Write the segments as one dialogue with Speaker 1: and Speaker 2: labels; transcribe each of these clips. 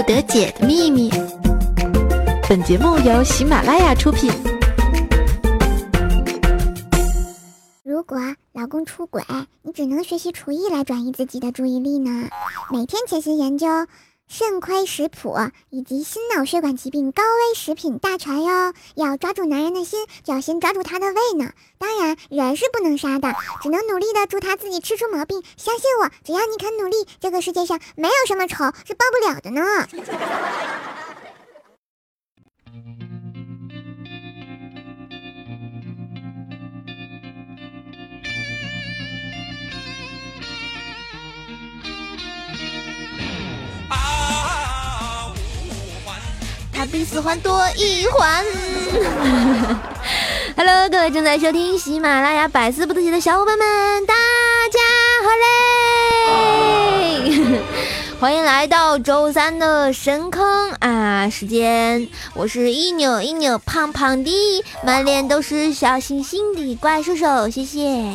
Speaker 1: 不得解的秘密。本节目由喜马拉雅出品。
Speaker 2: 如果老公出轨，你只能学习厨艺来转移自己的注意力呢。每天潜心研究肾亏食谱以及心脑血管疾病高危食品大全哟。要抓住男人的心，就要先抓住他的胃呢。当然，人是不能杀的，只能努力的祝他自己吃出毛病。相信我，只要你肯努力，这个世界上没有什么仇是报不了的呢。
Speaker 3: 他比四环多一环。Hello，各位正在收听喜马拉雅百思不得解的小伙伴们，大家好嘞！欢迎来到周三的深坑啊时间，我是一扭一扭胖胖的，满脸都是小星星的怪兽兽，谢谢。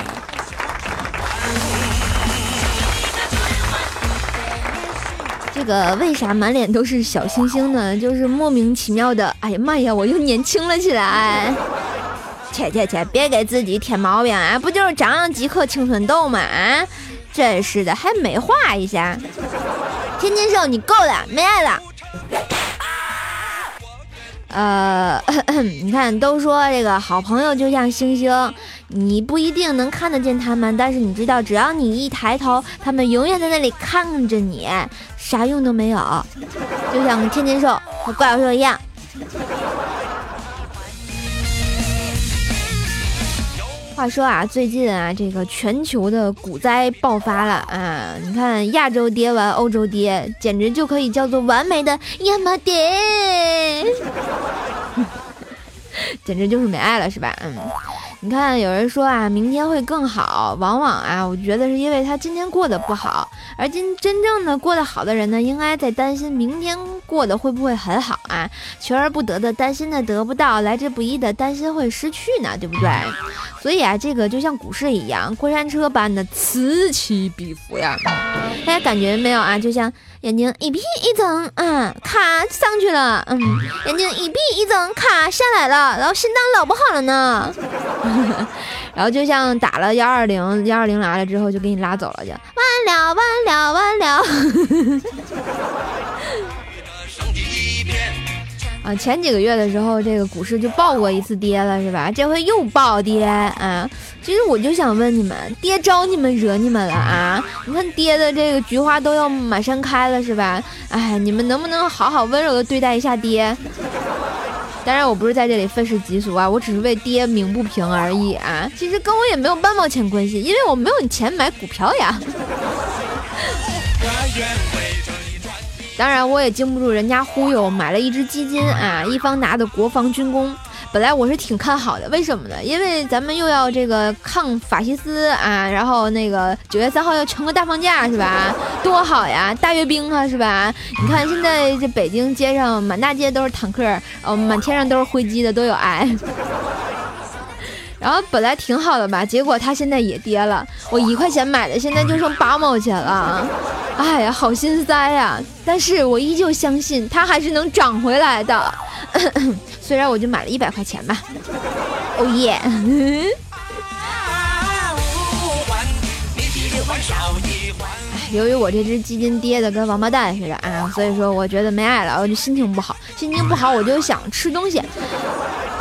Speaker 3: 个为啥满脸都是小星星呢？就是莫名其妙的，哎呀妈呀，我又年轻了起来！切切切，别给自己添毛病啊！不就是长了几颗青春痘吗？啊，真是的，还美化一下。天津兽，你够了，没爱了。呃，你看，都说这个好朋友就像星星，你不一定能看得见他们，但是你知道，只要你一抬头，他们永远在那里看着你，啥用都没有，就像天津兽和怪兽兽一样。话说啊，最近啊，这个全球的股灾爆发了啊！你看，亚洲跌完，欧洲跌，简直就可以叫做完美的亚麻跌，简直就是没爱了，是吧？嗯。你看，有人说啊，明天会更好，往往啊，我觉得是因为他今天过得不好，而今真正的过得好的人呢，应该在担心明天过得会不会很好啊？求而不得的担心的得不到，来之不易的担心会失去呢，对不对？所以啊，这个就像股市一样，过山车般的此起彼伏呀。大家感觉没有啊？就像眼睛一闭一睁，啊，咔上去了，嗯，眼睛一闭一睁，咔下来了，然后心脏老不好了呢。然后就像打了幺二零，幺二零来了之后就给你拉走了，就完了完了完了。啊，前几个月的时候，这个股市就爆过一次跌了，是吧？这回又暴跌啊！其实我就想问你们，跌招你们惹你们了啊？你看跌的这个菊花都要满山开了，是吧？哎，你们能不能好好温柔的对待一下跌？当然，我不是在这里愤世嫉俗啊，我只是为爹鸣不平而已啊。其实跟我也没有半毛钱关系，因为我没有钱买股票呀。当然，我也经不住人家忽悠，买了一只基金啊，一方拿的国防军工。本来我是挺看好的，为什么呢？因为咱们又要这个抗法西斯啊，然后那个九月三号要全国大放假是吧？多好呀，大阅兵啊是吧？你看现在这北京街上满大街都是坦克，哦，满天上都是灰机的，都有爱。然后本来挺好的吧，结果它现在也跌了，我一块钱买的，现在就剩八毛钱了，哎呀，好心塞呀！但是我依旧相信它还是能涨回来的。虽然我就买了一百块钱吧，哦耶！由于我这只基金跌的跟王八蛋似的啊，所以说我觉得没爱了，我就心情不好，心情不好我就想吃东西，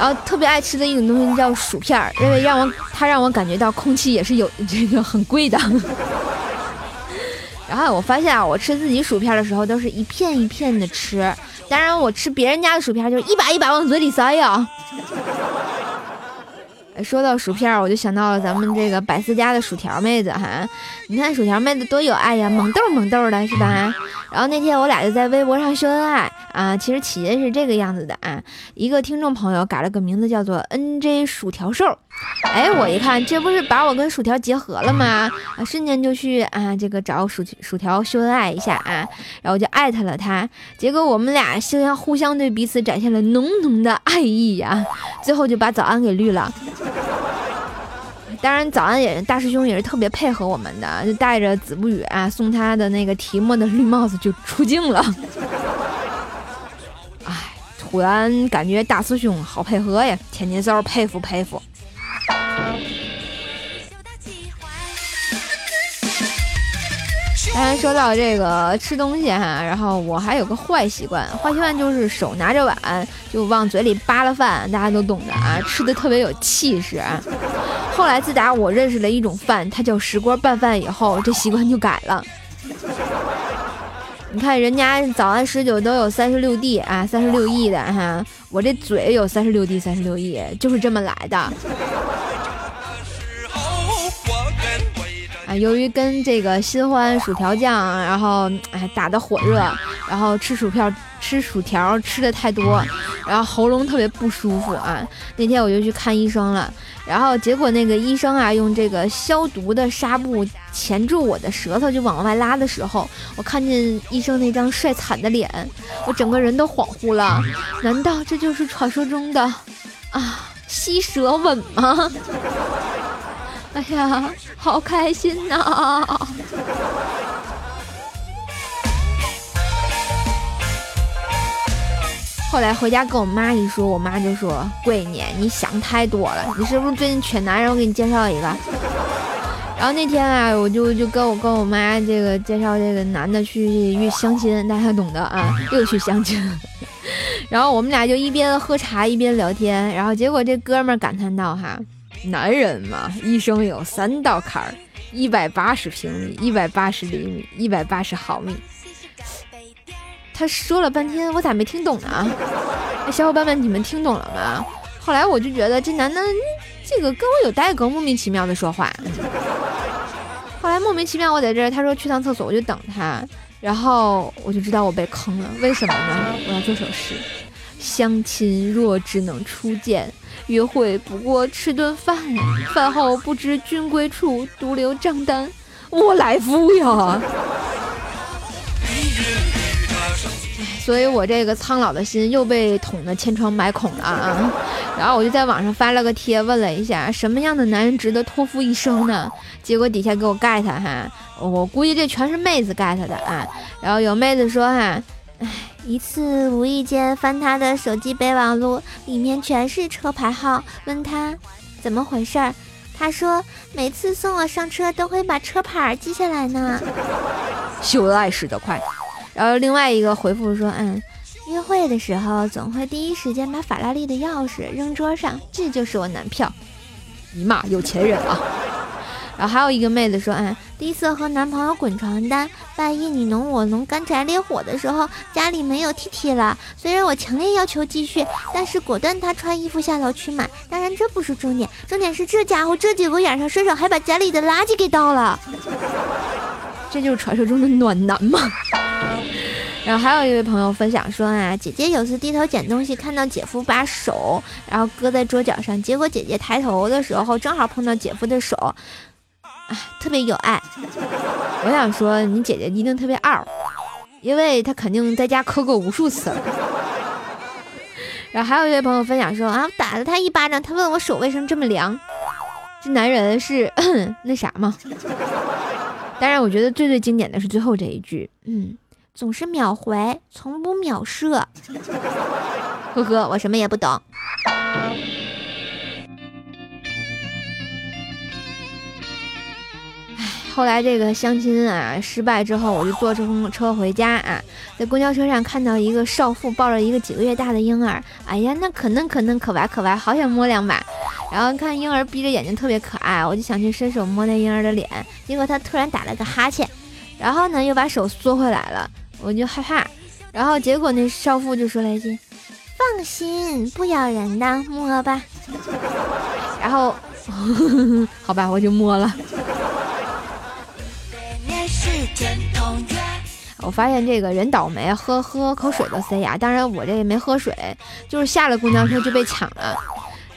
Speaker 3: 然后特别爱吃的一种东西叫薯片儿，因为让我它让我感觉到空气也是有这个很贵的。然后我发现啊，我吃自己薯片的时候都是一片一片的吃。当然，我吃别人家的薯片就是一把一把往嘴里塞呀。说到薯片，我就想到了咱们这个百思家的薯条妹子哈。你看薯条妹子多有爱呀，萌豆萌豆的是吧？然后那天我俩就在微博上秀恩爱啊。其实起因是这个样子的啊，一个听众朋友改了个名字叫做 NJ 薯条兽。哎，我一看，这不是把我跟薯条结合了吗？啊，瞬间就去啊，这个找薯薯条秀恩爱一下啊，然后就艾特了他。结果我们俩互相互相对彼此展现了浓浓的爱意呀，最后就把早安给绿了。当然，早安也大师兄也是特别配合我们的，就带着子不语啊送他的那个提莫的绿帽子就出镜了。突然感觉大师兄好配合呀，天津骚佩服佩服。当然说到这个吃东西哈，然后我还有个坏习惯，坏习惯就是手拿着碗就往嘴里扒拉饭，大家都懂的啊，吃的特别有气势啊。后来自打我认识了一种饭，它叫石锅拌饭以后，这习惯就改了。你看人家早安十九都有三十六 D 啊，三十六亿的哈，我这嘴有三十六 D 三十六亿，就是这么来的。啊，由于跟这个新欢薯条酱，然后哎打的火热，然后吃薯片吃薯条吃的太多，然后喉咙特别不舒服啊。那天我就去看医生了，然后结果那个医生啊用这个消毒的纱布钳住我的舌头就往外拉的时候，我看见医生那张帅惨的脸，我整个人都恍惚了。难道这就是传说中的啊 吸舌吻吗？哎呀，好开心呐！后来回家跟我妈一说，我妈就说：“闺女，你想太多了，你是不是最近缺男人？我给你介绍一个。”然后那天啊，我就就跟我跟我妈这个介绍这个男的去去相亲，大家懂得啊，又去相亲。然后我们俩就一边喝茶一边聊天，然后结果这哥们感叹道：“哈。”男人嘛，一生有三道坎儿：一百八十平米、一百八十厘米、一百八十毫米。他说了半天，我咋没听懂呢？小伙伴们，你们听懂了吗？后来我就觉得这男的，这个跟我有代沟，莫名其妙的说话。后来莫名其妙，我在这儿，他说去趟厕所，我就等他，然后我就知道我被坑了。为什么呢？我要做首诗：相亲若只能初见。约会不过吃顿饭，饭后不知君归处，独留账单我来付呀。所以我这个苍老的心又被捅得千疮百孔了啊！然后我就在网上发了个帖，问了一下什么样的男人值得托付一生呢？结果底下给我 get 哈，我估计这全是妹子 get 的啊。然后有妹子说哈。唉，一次无意间翻他的手机备忘录，里面全是车牌号。问他怎么回事儿，他说每次送我上车都会把车牌记下来呢。秀恩爱使得快。然后另外一个回复说，嗯，约会的时候总会第一时间把法拉利的钥匙扔桌上，这就是我男票。尼玛，有钱人啊！然后还有一个妹子说，嗯，第一次和男朋友滚床单，半夜你侬我侬，干柴烈火的时候，家里没有 T T 了。虽然我强烈要求继续，但是果断他穿衣服下楼去买。当然这不是重点，重点是这家伙这几个晚上顺手还把家里的垃圾给倒了。这就是传说中的暖男吗？然后还有一位朋友分享说啊，姐姐有次低头捡东西，看到姐夫把手然后搁在桌角上，结果姐姐抬头的时候正好碰到姐夫的手。啊，特别有爱。我想说，你姐姐一定特别二，因为她肯定在家磕过无数次了。然后还有一位朋友分享说啊，打了他一巴掌，他问我手为什么这么凉。这男人是 那啥吗？当然，我觉得最最经典的是最后这一句，嗯，总是秒回，从不秒射。呵呵，我什么也不懂。后来这个相亲啊失败之后，我就坐公车回家啊，在公交车上看到一个少妇抱着一个几个月大的婴儿，哎呀，那可嫩可嫩可白可白，好想摸两把。然后看婴儿闭着眼睛特别可爱，我就想去伸手摸那婴儿的脸，结果他突然打了个哈欠，然后呢又把手缩回来了，我就害怕。然后结果那少妇就说了一句：“放心，不咬人的，摸吧。”然后 好吧，我就摸了。我发现这个人倒霉，喝喝口水都塞牙。当然我这也没喝水，就是下了公交车就被抢了。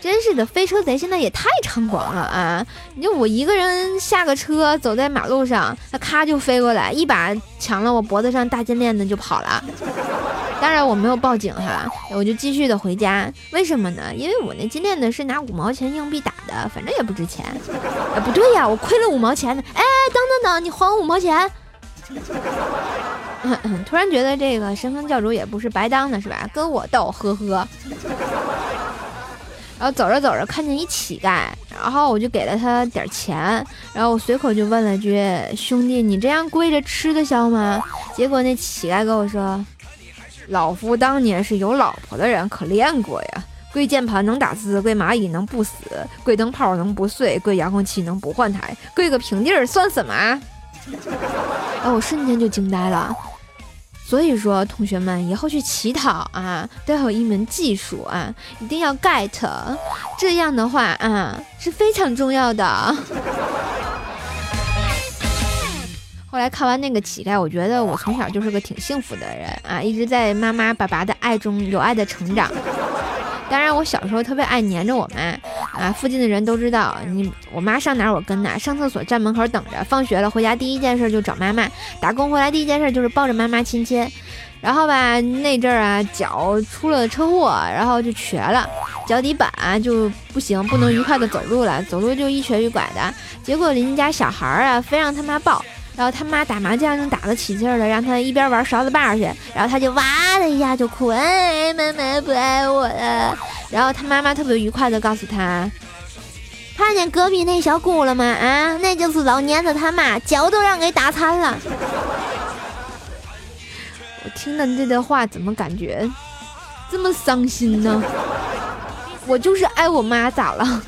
Speaker 3: 真是的，飞车贼现在也太猖狂了啊！你就我一个人下个车，走在马路上，他咔就飞过来，一把抢了我脖子上大金链子就跑了。当然我没有报警哈，我就继续的回家。为什么呢？因为我那金链子是拿五毛钱硬币打的，反正也不值钱。哎，不对呀，我亏了五毛钱呢。哎，等等等，你还我五毛钱。突然觉得这个神坑教主也不是白当的，是吧？跟我斗，呵呵。然后走着走着，看见一乞丐，然后我就给了他点钱，然后我随口就问了句：“兄弟，你这样跪着吃得消吗？”结果那乞丐跟我说：“老夫当年是有老婆的人，可练过呀。跪键盘能打字，跪蚂蚁能不死，跪灯泡能不碎，跪遥控器能不换台，跪个平地儿算什么？”哎，我瞬间就惊呆了。所以说，同学们以后去乞讨啊，都要有一门技术啊，一定要 get，这样的话啊是非常重要的。后来看完那个乞丐，我觉得我从小就是个挺幸福的人啊，一直在妈妈爸爸的爱中有爱的成长。当然，我小时候特别爱黏着我妈啊。附近的人都知道，你我妈上哪儿我跟哪，上厕所站门口等着，放学了回家第一件事就找妈妈，打工回来第一件事就是抱着妈妈亲亲。然后吧，那阵儿啊，脚出了车祸，然后就瘸了，脚底板就不行，不能愉快的走路了，走路就一瘸一拐的。结果邻家小孩儿啊，非让他妈抱。然后他妈打麻将正打得起劲儿了，让他一边玩勺子把去，然后他就哇的一下就哭，哎，妈妈不爱我了。然后他妈妈特别愉快的告诉他，看见隔壁那小姑了吗？啊，那就是老年子他妈，脚都让给打残了。我听了这段话，怎么感觉这么伤心呢？我就是爱我妈，咋了？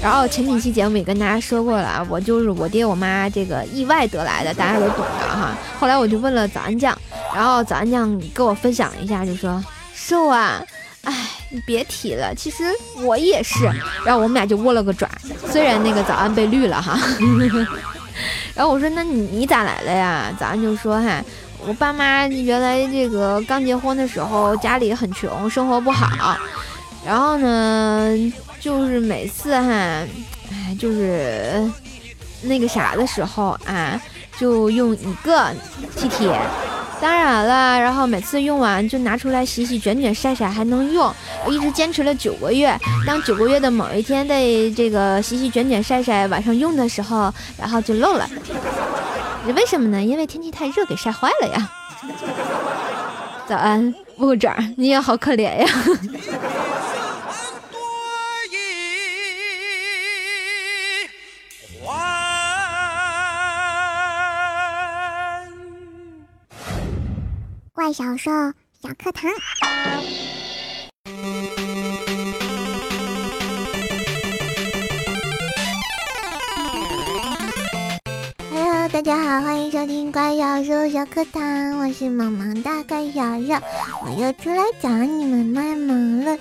Speaker 3: 然后前几期节目也跟大家说过了啊，我就是我爹我妈这个意外得来的，大家都懂的哈。后来我就问了早安酱，然后早安酱跟我分享一下，就说瘦啊，哎，你别提了，其实我也是。然后我们俩就握了个爪，虽然那个早安被绿了哈。然后我说那你你咋来了呀？早安就说哈，我爸妈原来这个刚结婚的时候家里很穷，生活不好，然后呢。就是每次哈，哎，就是那个啥的时候啊，就用一个 T T，当然了，然后每次用完就拿出来洗洗、卷卷、晒晒，还能用，一直坚持了九个月。当九个月的某一天在这个洗洗、卷卷、晒晒晚上用的时候，然后就漏了。为什么呢？因为天气太热，给晒坏了呀。早安，木爪，你也好可怜呀。
Speaker 2: 怪小兽小课堂，Hello，大家好，欢迎收听怪小兽小课堂，我是萌萌哒怪小兽，我又出来找你们卖萌了，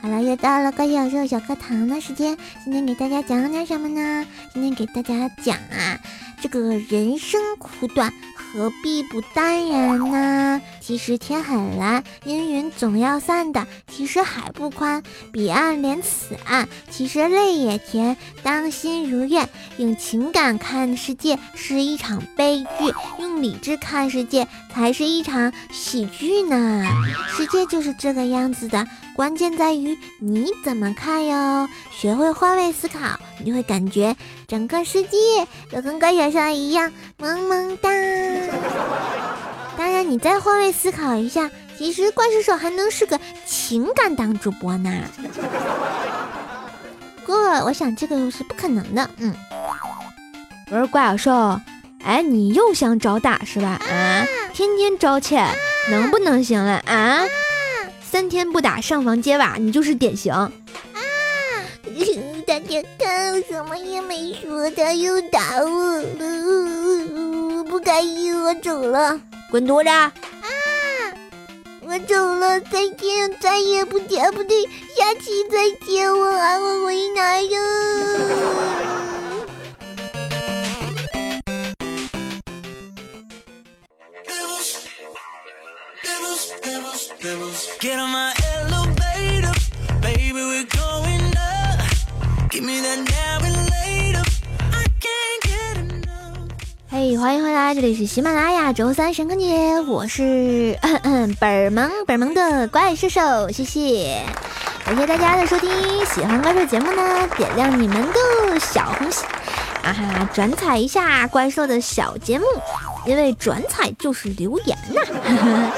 Speaker 2: 好了，又到了怪小兽小课堂的时间，今天给大家讲点什么呢？今天给大家讲啊。这个人生苦短，何必不淡然呢？其实天很蓝，阴云总要散的。其实海不宽，彼岸连此岸。其实泪也甜，当心如愿。用情感看世界是一场悲剧，用理智看世界才是一场喜剧呢。世界就是这个样子的，关键在于你怎么看哟。学会换位思考，你会感觉整个世界都跟高小兽一样萌萌哒。当然，你再换位思考一下，其实怪兽兽还能是个情感档主播呢。不过，我想这个是不可能的。嗯，
Speaker 3: 我说怪小兽，哎，你又想找打是吧？啊，天天招钱，能不能行了啊？三天不打上房揭瓦，你就是典型。啊！
Speaker 2: 大家看，我什么也没说，他又打我了，不开心，我走了。
Speaker 3: 滚犊子！啊！
Speaker 2: 我走了，再见，再也不见，不对，下期再见，我还会回来哟。
Speaker 3: 嘿，欢迎回这里是喜马拉雅周三神坑节，我是本萌本萌的怪兽兽，谢谢。感谢大家的收听，喜欢怪兽节目呢，点亮你们的小红心，啊哈，转采一下怪兽的小节目，因为转采就是留言呐。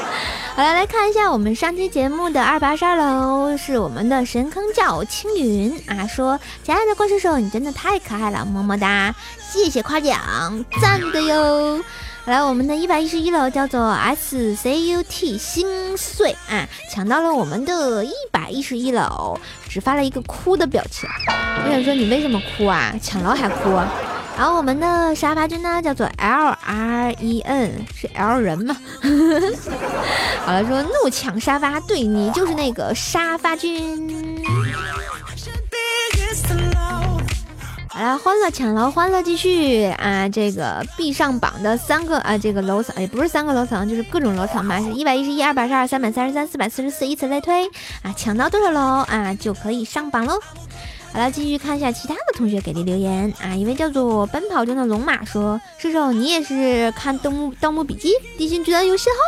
Speaker 3: 好了，来看一下我们上期节目的二八十二楼，是我们的神坑教青云啊，说亲爱的怪兽手，你真的太可爱了，么么哒，谢谢夸奖，赞的哟。来，我们的一百一十一楼叫做 S C U T 心碎啊，抢到了我们的一百一十一楼，只发了一个哭的表情。我想说你为什么哭啊？抢楼还哭？然后我们的沙发君呢，叫做 L R E N，是 L 人吗？好了，说怒抢沙发，对你就是那个沙发君。好了，欢乐抢楼，欢乐继续啊！这个必上榜的三个啊，这个楼层也不是三个楼层，就是各种楼层吧，是一百一十一、二百二十二、三百三十三、四百四十四，以此类推啊！抢到多少楼啊，就可以上榜喽。好了，继续看一下其他的同学给的留言啊！一位叫做奔跑中的龙马说：“射手，你也是看《盗墓盗墓笔记》，地心居然有信号？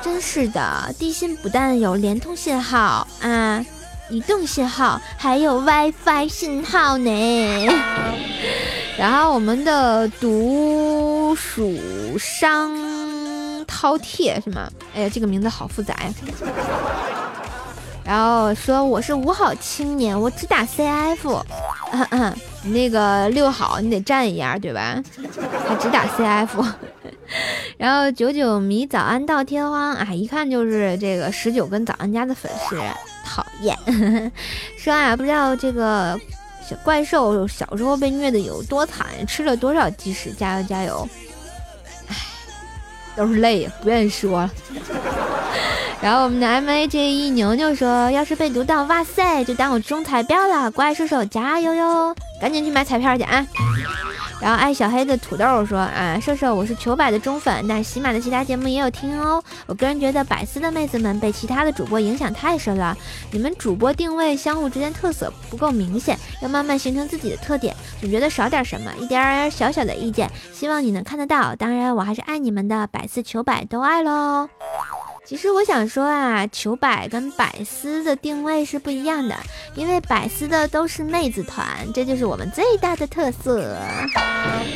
Speaker 3: 真是的，地心不但有联通信号啊。”移动信号还有 WiFi 信号呢，然后我们的独属商饕餮是吗？哎呀，这个名字好复杂呀。然后说我是五好青年，我只打 CF。嗯嗯，你那个六好你得站一样对吧？还只打 CF。然后九九迷早安到天荒啊，一看就是这个十九跟早安家的粉丝。讨厌，说啊，不知道这个小怪兽小时候被虐的有多惨，吃了多少鸡屎，加油加油！唉，都是泪，不愿意说了。然后我们的 M A J E 牛牛说，要是被读到，哇塞，就当我中彩票了，怪兽手加油哟，赶紧去买彩票去啊！然后爱小黑的土豆说啊，瘦瘦，我是糗百的忠粉，但喜马的其他节目也有听哦。我个人觉得百思的妹子们被其他的主播影响太深了，你们主播定位相互之间特色不够明显，要慢慢形成自己的特点，总觉得少点什么，一点小小的意见，希望你能看得到。当然，我还是爱你们的，百思糗百都爱喽。其实我想说啊，糗百跟百思的定位是不一样的，因为百思的都是妹子团，这就是我们最大的特色。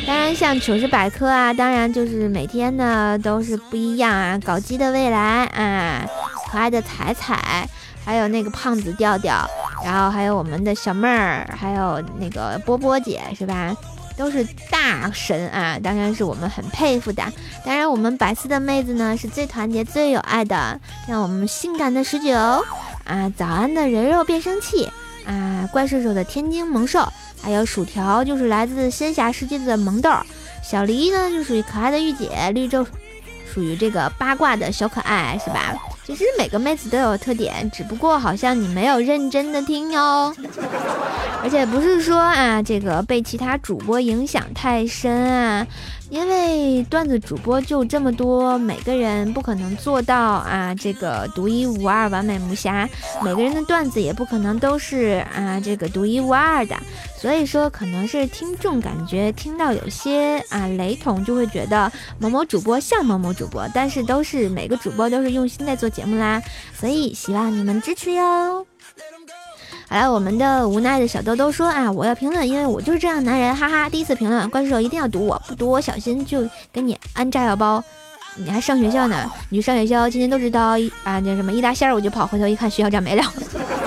Speaker 3: 当然，像糗事百科啊，当然就是每天呢都是不一样啊，搞基的未来啊，可爱的彩彩，还有那个胖子调调，然后还有我们的小妹儿，还有那个波波姐，是吧？都是大神啊，当然是我们很佩服的。当然，我们百思的妹子呢是最团结、最有爱的。像我们性感的十九啊，早安的人肉变声器啊，怪兽手的天津萌兽，还有薯条就是来自仙侠世界的萌豆，小黎呢就属于可爱的御姐，绿洲属于这个八卦的小可爱，是吧？其实每个妹子都有特点，只不过好像你没有认真的听哟。而且不是说啊，这个被其他主播影响太深啊。因为段子主播就这么多，每个人不可能做到啊，这个独一无二、完美无瑕。每个人的段子也不可能都是啊，这个独一无二的。所以说，可能是听众感觉听到有些啊雷同，就会觉得某某主播像某某主播，但是都是每个主播都是用心在做节目啦。所以希望你们支持哟。好了，我们的无奈的小豆豆说啊，我要评论，因为我就是这样男人，哈哈。第一次评论，怪兽一定要读我，不读我小心就给你安炸药包。你还上学校呢？你上学校，今天都知道啊，那什么一大仙儿我就跑，回头一看学校长没了。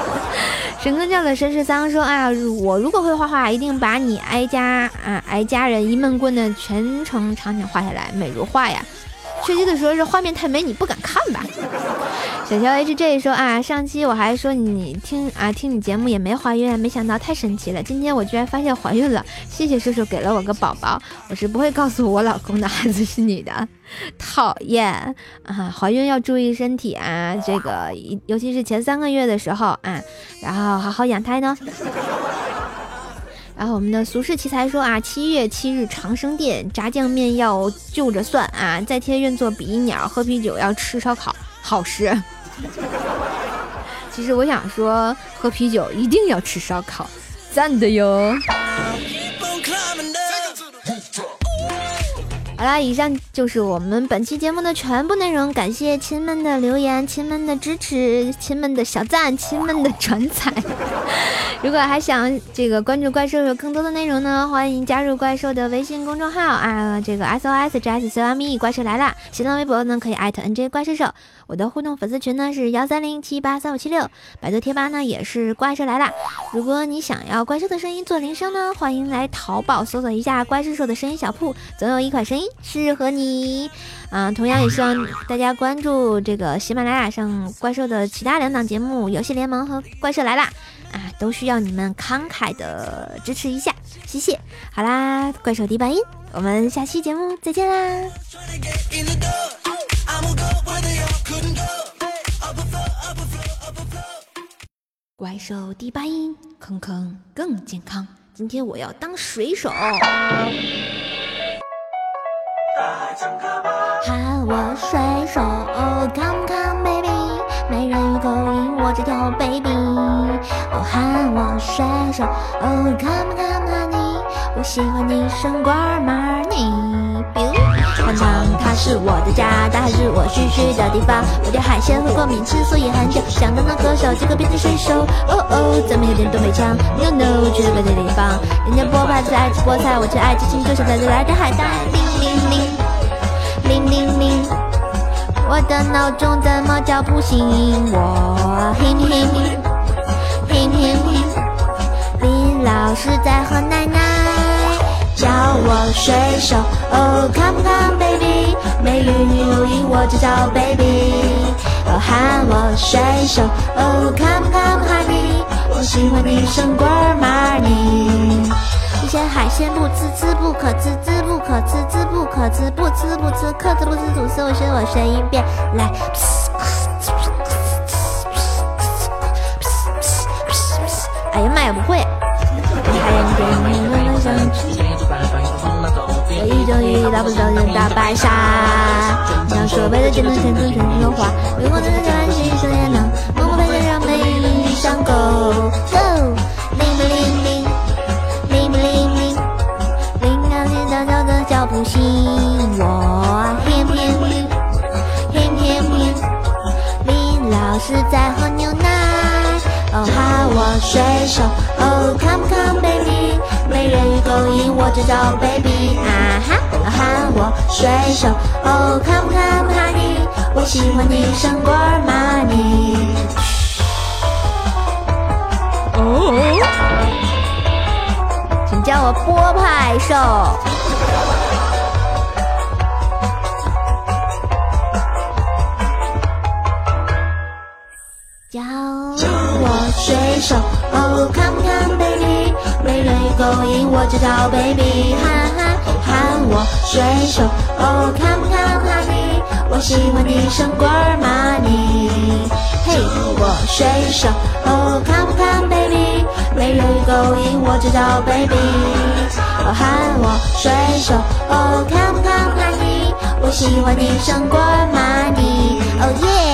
Speaker 3: 神哥教的绅士桑说啊，我如果会画画，一定把你挨家啊挨家人一闷棍的全程场景画下来，美如画呀。确切的说，是画面太美，你不敢看吧？小乔 H J 说啊，上期我还说你听啊听你节目也没怀孕，没想到太神奇了，今天我居然发现怀孕了，谢谢叔叔给了我个宝宝，我是不会告诉我老公的 孩子是你的，讨厌啊！怀孕要注意身体啊，这个尤其是前三个月的时候啊，然后好好养胎呢。然后我们的俗世奇才说啊，七月七日长生殿炸酱面要就着蒜啊，在天愿做比翼鸟，喝啤酒要吃烧烤，好事。其实我想说，喝啤酒一定要吃烧烤，赞的哟。好
Speaker 2: 啦，以上就是我们本期节目的全部内容。感谢亲们的留言、亲们的支持、亲们的小赞、亲们的转载。如果还想这个关注怪兽有更多的内容呢，欢迎加入怪兽的微信公众号啊，这个 S O S J S C M E 怪兽来啦！新浪微博呢可以艾特 N J 怪兽兽。我的互动粉丝群呢是幺三零七八三五七六，百度贴吧呢也是怪兽来啦。如果你想要怪兽的声音做铃声呢，欢迎来淘宝搜索一下怪兽兽的声音小铺，总有一款声音适合你。啊，同样也希望大家关注这个喜马拉雅上怪兽的其他两档节目《游戏联盟》和《怪兽来啦》，啊，都需要你们慷慨的支持一下，谢谢。好啦，怪兽第八音，我们下期节目再见啦。怪兽第八音，坑坑更健康。今天我要当水手。baby。哦，喊我水手，Come come honey，我喜欢你胜过 money。天堂，它是我的家，大海是我嘘嘘的地方。我对海鲜会过敏，吃素也很久。想当当歌手，结果变成水手。哦哦，怎么有点东北腔？No No，去了别的地方。人家波派最爱吃菠菜，我却爱吃青州小菜，最来点海带。铃铃铃，铃铃铃，我的闹钟怎么叫不醒我？嘿嘿嘿，嘿嘿嘿，林老师在和奶奶。叫我水手，Oh come come baby，美人鱼勾引我就叫 baby。Oh 喊我水手，Oh come come honey，我喜欢你胜过 money。这些海鲜不吃吃不可吃，吃不可吃，吃不可吃，不吃不吃，可吃不吃吐司，我学我学一遍来。哎呀妈呀，不会！我一种鱼大不着人大白鲨，让所谓的见证全都全融化。如果能在安心手也能，默默陪着让美丽上钩。水手，Oh come come baby，美人鱼勾引我就叫 baby，哈哈。哦，喊我水手，Oh come come honey，我喜欢你胜过 money。哦，请叫我波派兽。叫我水手勾引我就叫 baby，哈哈，喊我水手，Oh come come honey，我喜欢你胜过马里嘿，我水手，Oh come come baby，美人鱼勾引我就叫 baby，哦喊我水手，Oh come come honey，我喜欢你胜过 money，Oh yeah。